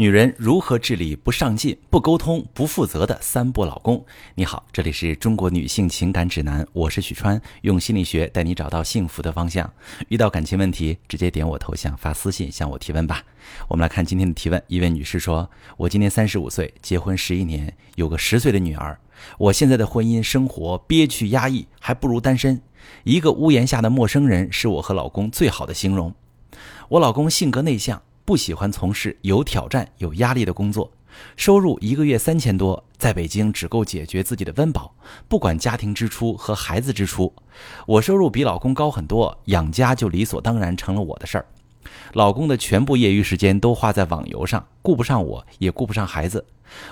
女人如何治理不上进、不沟通、不负责的三不老公？你好，这里是中国女性情感指南，我是许川，用心理学带你找到幸福的方向。遇到感情问题，直接点我头像发私信向我提问吧。我们来看今天的提问，一位女士说：“我今年三十五岁，结婚十一年，有个十岁的女儿。我现在的婚姻生活憋屈压抑，还不如单身。一个屋檐下的陌生人，是我和老公最好的形容。我老公性格内向。”不喜欢从事有挑战、有压力的工作，收入一个月三千多，在北京只够解决自己的温饱，不管家庭支出和孩子支出。我收入比老公高很多，养家就理所当然成了我的事儿。老公的全部业余时间都花在网游上，顾不上我，也顾不上孩子。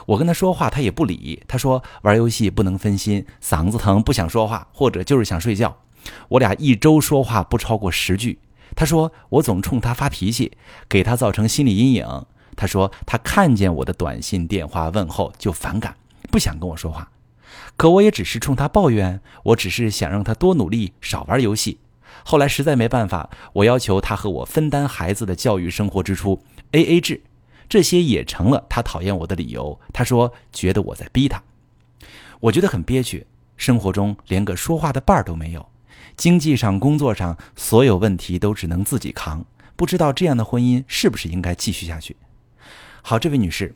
我跟他说话，他也不理。他说玩游戏不能分心，嗓子疼不想说话，或者就是想睡觉。我俩一周说话不超过十句。他说：“我总冲他发脾气，给他造成心理阴影。”他说：“他看见我的短信、电话问候就反感，不想跟我说话。可我也只是冲他抱怨，我只是想让他多努力，少玩游戏。后来实在没办法，我要求他和我分担孩子的教育生活支出，A A 制。这些也成了他讨厌我的理由。他说觉得我在逼他，我觉得很憋屈，生活中连个说话的伴儿都没有。”经济上、工作上，所有问题都只能自己扛。不知道这样的婚姻是不是应该继续下去？好，这位女士，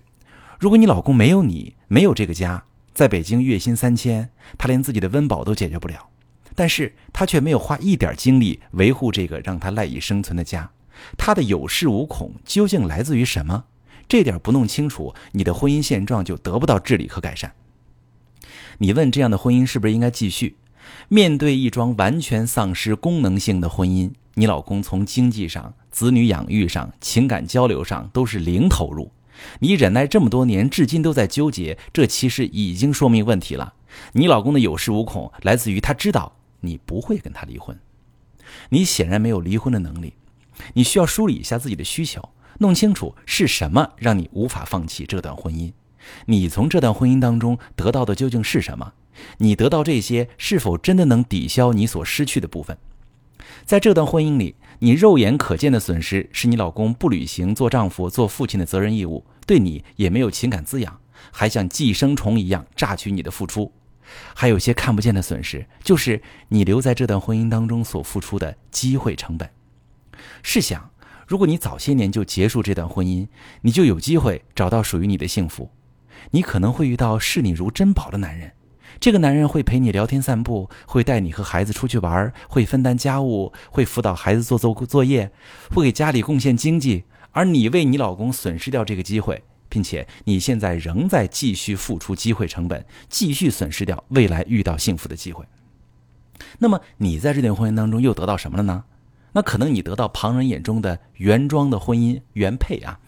如果你老公没有你，没有这个家，在北京月薪三千，他连自己的温饱都解决不了，但是他却没有花一点精力维护这个让他赖以生存的家，他的有恃无恐究竟来自于什么？这点不弄清楚，你的婚姻现状就得不到治理和改善。你问这样的婚姻是不是应该继续？面对一桩完全丧失功能性的婚姻，你老公从经济上、子女养育上、情感交流上都是零投入。你忍耐这么多年，至今都在纠结，这其实已经说明问题了。你老公的有恃无恐，来自于他知道你不会跟他离婚，你显然没有离婚的能力。你需要梳理一下自己的需求，弄清楚是什么让你无法放弃这段婚姻。你从这段婚姻当中得到的究竟是什么？你得到这些是否真的能抵消你所失去的部分？在这段婚姻里，你肉眼可见的损失是你老公不履行做丈夫、做父亲的责任义务，对你也没有情感滋养，还像寄生虫一样榨取你的付出。还有些看不见的损失，就是你留在这段婚姻当中所付出的机会成本。试想，如果你早些年就结束这段婚姻，你就有机会找到属于你的幸福。你可能会遇到视你如珍宝的男人。这个男人会陪你聊天散步，会带你和孩子出去玩，会分担家务，会辅导孩子做做作业，会给家里贡献经济。而你为你老公损失掉这个机会，并且你现在仍在继续付出机会成本，继续损失掉未来遇到幸福的机会。那么你在这段婚姻当中又得到什么了呢？那可能你得到旁人眼中的原装的婚姻原配啊，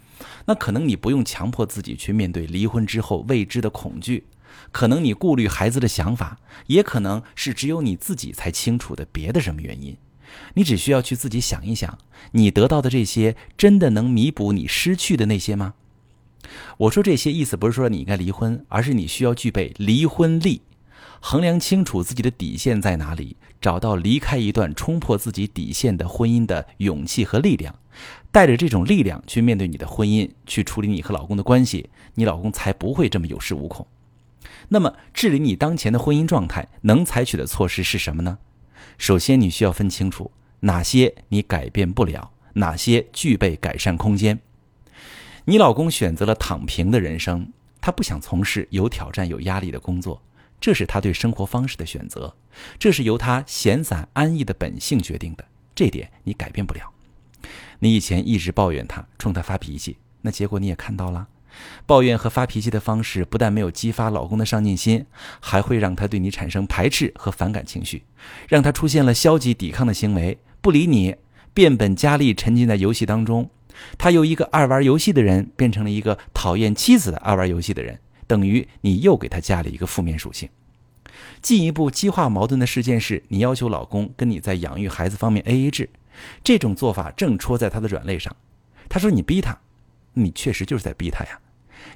那可能你不用强迫自己去面对离婚之后未知的恐惧。可能你顾虑孩子的想法，也可能是只有你自己才清楚的别的什么原因。你只需要去自己想一想，你得到的这些真的能弥补你失去的那些吗？我说这些意思不是说你应该离婚，而是你需要具备离婚力，衡量清楚自己的底线在哪里，找到离开一段冲破自己底线的婚姻的勇气和力量，带着这种力量去面对你的婚姻，去处理你和老公的关系，你老公才不会这么有恃无恐。那么，治理你当前的婚姻状态，能采取的措施是什么呢？首先，你需要分清楚哪些你改变不了，哪些具备改善空间。你老公选择了躺平的人生，他不想从事有挑战、有压力的工作，这是他对生活方式的选择，这是由他闲散安逸的本性决定的，这点你改变不了。你以前一直抱怨他，冲他发脾气，那结果你也看到了。抱怨和发脾气的方式不但没有激发老公的上进心，还会让他对你产生排斥和反感情绪，让他出现了消极抵抗的行为，不理你，变本加厉沉浸在游戏当中。他由一个爱玩游戏的人变成了一个讨厌妻子的爱玩游戏的人，等于你又给他加了一个负面属性。进一步激化矛盾的事件是你要求老公跟你在养育孩子方面 A A 制，这种做法正戳在他的软肋上。他说你逼他，你确实就是在逼他呀。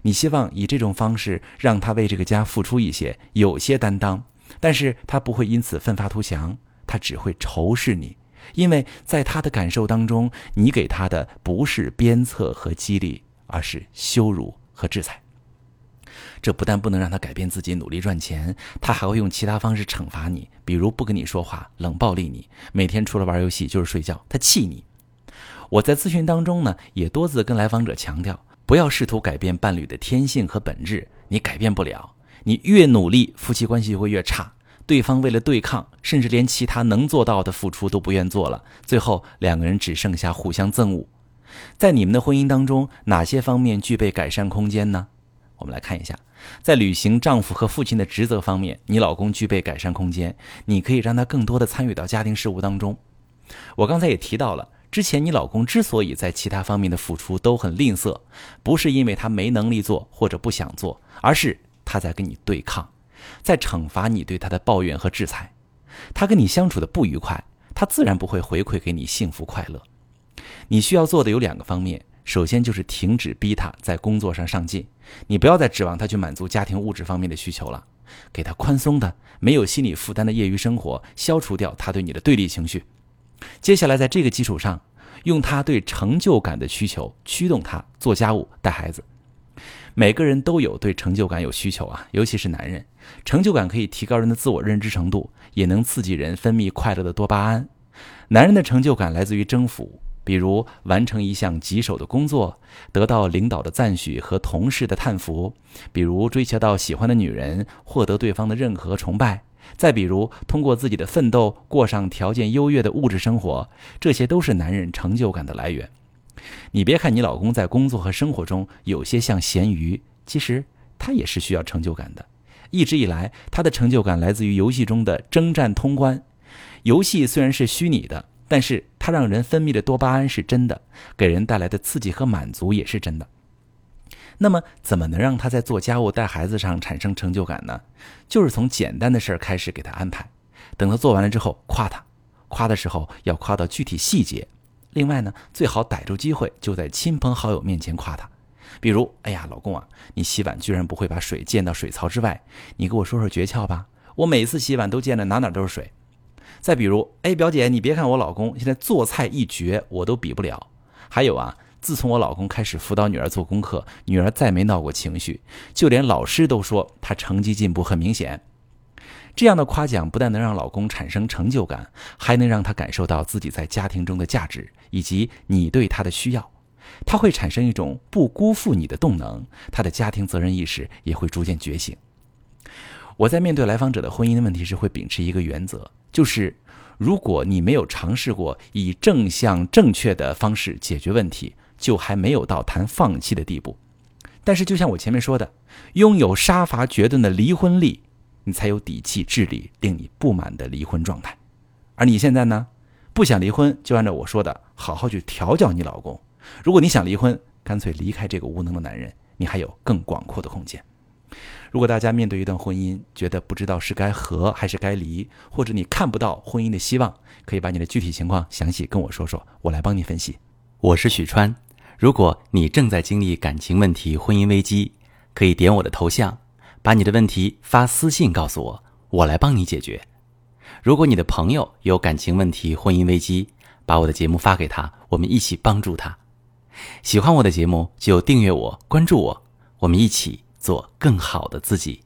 你希望以这种方式让他为这个家付出一些，有些担当，但是他不会因此奋发图强，他只会仇视你，因为在他的感受当中，你给他的不是鞭策和激励，而是羞辱和制裁。这不但不能让他改变自己努力赚钱，他还会用其他方式惩罚你，比如不跟你说话、冷暴力你，每天除了玩游戏就是睡觉，他气你。我在咨询当中呢，也多次跟来访者强调，不要试图改变伴侣的天性和本质，你改变不了。你越努力，夫妻关系就会越差。对方为了对抗，甚至连其他能做到的付出都不愿做了，最后两个人只剩下互相憎恶。在你们的婚姻当中，哪些方面具备改善空间呢？我们来看一下，在履行丈夫和父亲的职责方面，你老公具备改善空间。你可以让他更多的参与到家庭事务当中。我刚才也提到了，之前你老公之所以在其他方面的付出都很吝啬，不是因为他没能力做或者不想做，而是他在跟你对抗，在惩罚你对他的抱怨和制裁。他跟你相处的不愉快，他自然不会回馈给你幸福快乐。你需要做的有两个方面。首先就是停止逼他在工作上上进，你不要再指望他去满足家庭物质方面的需求了，给他宽松的、没有心理负担的业余生活，消除掉他对你的对立情绪。接下来在这个基础上，用他对成就感的需求驱动他做家务、带孩子。每个人都有对成就感有需求啊，尤其是男人，成就感可以提高人的自我认知程度，也能刺激人分泌快乐的多巴胺。男人的成就感来自于征服。比如完成一项棘手的工作，得到领导的赞许和同事的叹服；比如追求到喜欢的女人，获得对方的认可和崇拜；再比如通过自己的奋斗过上条件优越的物质生活，这些都是男人成就感的来源。你别看你老公在工作和生活中有些像咸鱼，其实他也是需要成就感的。一直以来，他的成就感来自于游戏中的征战通关。游戏虽然是虚拟的。但是它让人分泌的多巴胺是真的，给人带来的刺激和满足也是真的。那么，怎么能让他在做家务、带孩子上产生成就感呢？就是从简单的事儿开始给他安排，等他做完了之后夸他，夸的时候要夸到具体细节。另外呢，最好逮住机会就在亲朋好友面前夸他，比如：“哎呀，老公啊，你洗碗居然不会把水溅到水槽之外，你给我说说诀窍吧。我每次洗碗都溅的哪哪都是水。”再比如，哎，表姐，你别看我老公现在做菜一绝，我都比不了。还有啊，自从我老公开始辅导女儿做功课，女儿再没闹过情绪，就连老师都说她成绩进步很明显。这样的夸奖不但能让老公产生成就感，还能让他感受到自己在家庭中的价值以及你对他的需要，他会产生一种不辜负你的动能，他的家庭责任意识也会逐渐觉醒。我在面对来访者的婚姻问题时，会秉持一个原则。就是，如果你没有尝试过以正向、正确的方式解决问题，就还没有到谈放弃的地步。但是，就像我前面说的，拥有杀伐决断的离婚力，你才有底气治理令你不满的离婚状态。而你现在呢，不想离婚，就按照我说的，好好去调教你老公。如果你想离婚，干脆离开这个无能的男人，你还有更广阔的空间。如果大家面对一段婚姻，觉得不知道是该和还是该离，或者你看不到婚姻的希望，可以把你的具体情况详细跟我说说，我来帮你分析。我是许川，如果你正在经历感情问题、婚姻危机，可以点我的头像，把你的问题发私信告诉我，我来帮你解决。如果你的朋友有感情问题、婚姻危机，把我的节目发给他，我们一起帮助他。喜欢我的节目就订阅我、关注我，我们一起。做更好的自己。